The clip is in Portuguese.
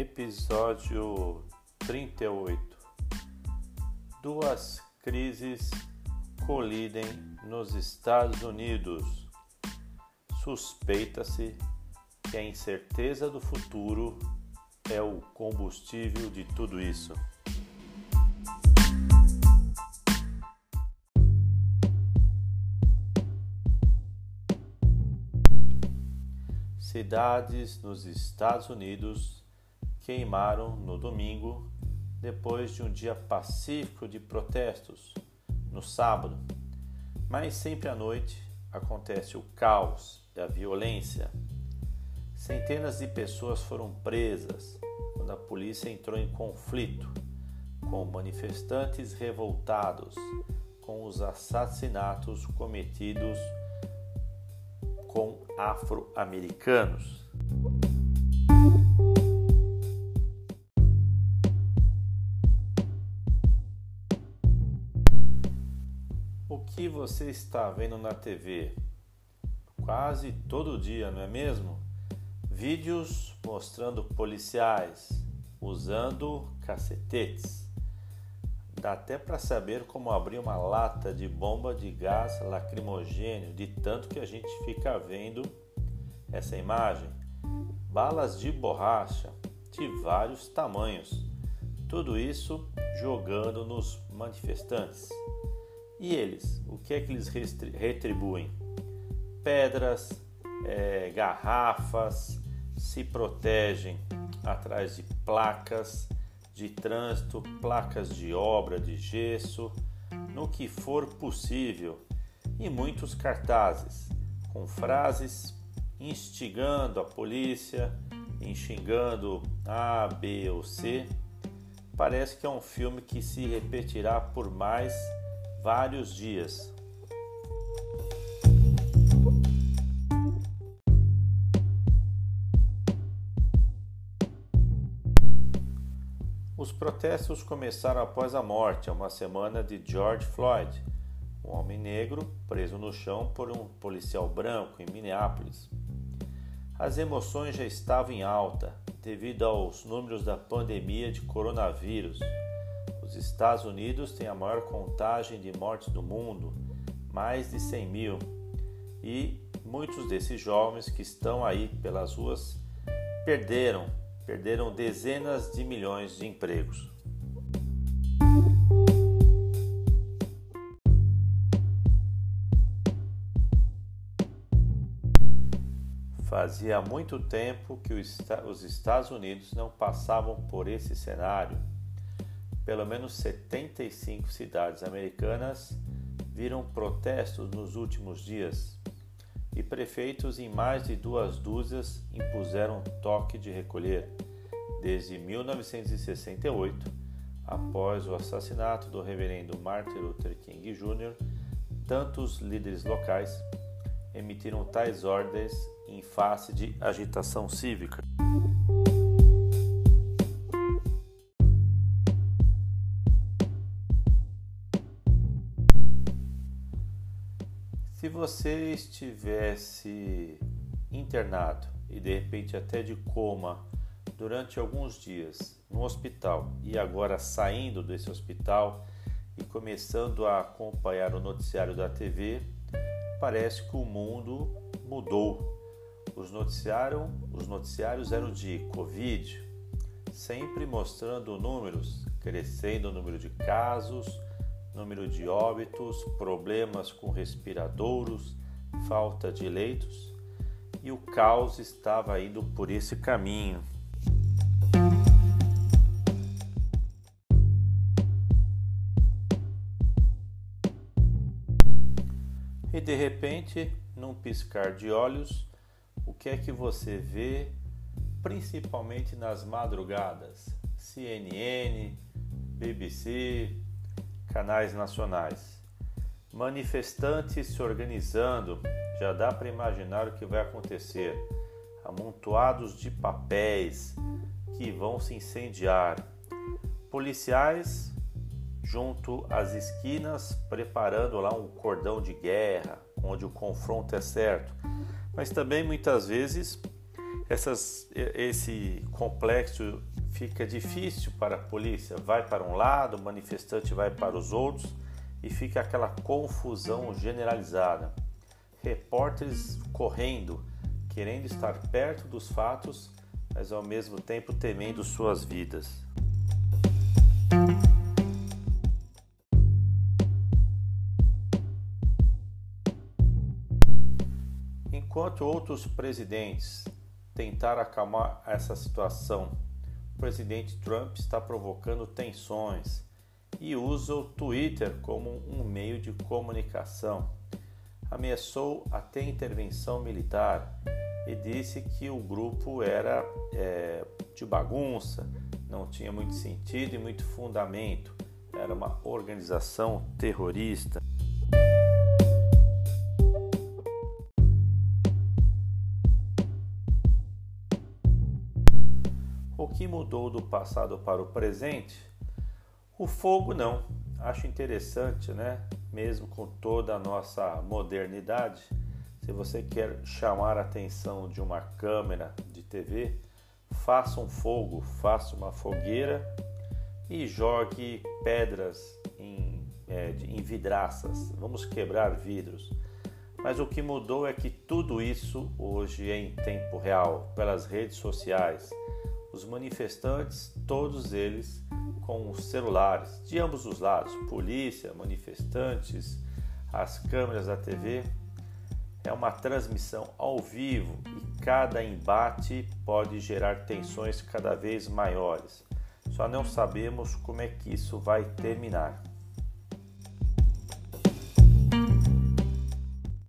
Episódio 38 Duas crises colidem nos Estados Unidos. Suspeita-se que a incerteza do futuro é o combustível de tudo isso. Cidades nos Estados Unidos queimaram no domingo, depois de um dia pacífico de protestos, no sábado. Mas sempre à noite acontece o caos e a violência. Centenas de pessoas foram presas quando a polícia entrou em conflito com manifestantes revoltados com os assassinatos cometidos com afro-americanos. Que você está vendo na TV? Quase todo dia, não é mesmo? Vídeos mostrando policiais usando cacetetes. Dá até para saber como abrir uma lata de bomba de gás lacrimogênio, de tanto que a gente fica vendo essa imagem. Balas de borracha de vários tamanhos. Tudo isso jogando nos manifestantes. E eles, o que é que eles retribuem? Pedras, é, garrafas, se protegem atrás de placas de trânsito, placas de obra de gesso, no que for possível, e muitos cartazes com frases instigando a polícia, xingando A, B ou C. Parece que é um filme que se repetirá por mais vários dias. Os protestos começaram após a morte, há uma semana, de George Floyd, um homem negro preso no chão por um policial branco em Minneapolis. As emoções já estavam em alta devido aos números da pandemia de coronavírus os Estados Unidos têm a maior contagem de mortes do mundo, mais de 100 mil, e muitos desses jovens que estão aí pelas ruas perderam, perderam dezenas de milhões de empregos. Fazia muito tempo que os Estados Unidos não passavam por esse cenário pelo menos 75 cidades americanas viram protestos nos últimos dias e prefeitos em mais de duas dúzias impuseram toque de recolher desde 1968, após o assassinato do reverendo Martin Luther King Jr., tantos líderes locais emitiram tais ordens em face de agitação cívica. Se você estivesse internado e de repente até de coma durante alguns dias no hospital e agora saindo desse hospital e começando a acompanhar o noticiário da TV, parece que o mundo mudou. Os, noticiário, os noticiários eram de Covid, sempre mostrando números, crescendo o número de casos, número de óbitos, problemas com respiradouros, falta de leitos, e o caos estava indo por esse caminho. E de repente, num piscar de olhos, o que é que você vê, principalmente nas madrugadas? CNN, BBC, canais nacionais. Manifestantes se organizando, já dá para imaginar o que vai acontecer. Amontoados de papéis que vão se incendiar. Policiais junto às esquinas preparando lá um cordão de guerra, onde o confronto é certo. Mas também muitas vezes Essas, esse complexo fica difícil para a polícia, vai para um lado, o manifestante vai para os outros e fica aquela confusão generalizada. Repórteres correndo, querendo estar perto dos fatos, mas ao mesmo tempo temendo suas vidas. Enquanto outros presidentes tentaram acalmar essa situação, o presidente Trump está provocando tensões e usa o Twitter como um meio de comunicação. Ameaçou até intervenção militar e disse que o grupo era é, de bagunça, não tinha muito sentido e muito fundamento, era uma organização terrorista. Que mudou do passado para o presente? O fogo não. Acho interessante, né? Mesmo com toda a nossa modernidade, se você quer chamar a atenção de uma câmera de TV, faça um fogo, faça uma fogueira e jogue pedras em, é, em vidraças. Vamos quebrar vidros. Mas o que mudou é que tudo isso hoje é em tempo real, pelas redes sociais os manifestantes, todos eles com os celulares de ambos os lados, polícia, manifestantes, as câmeras da TV. É uma transmissão ao vivo e cada embate pode gerar tensões cada vez maiores. Só não sabemos como é que isso vai terminar.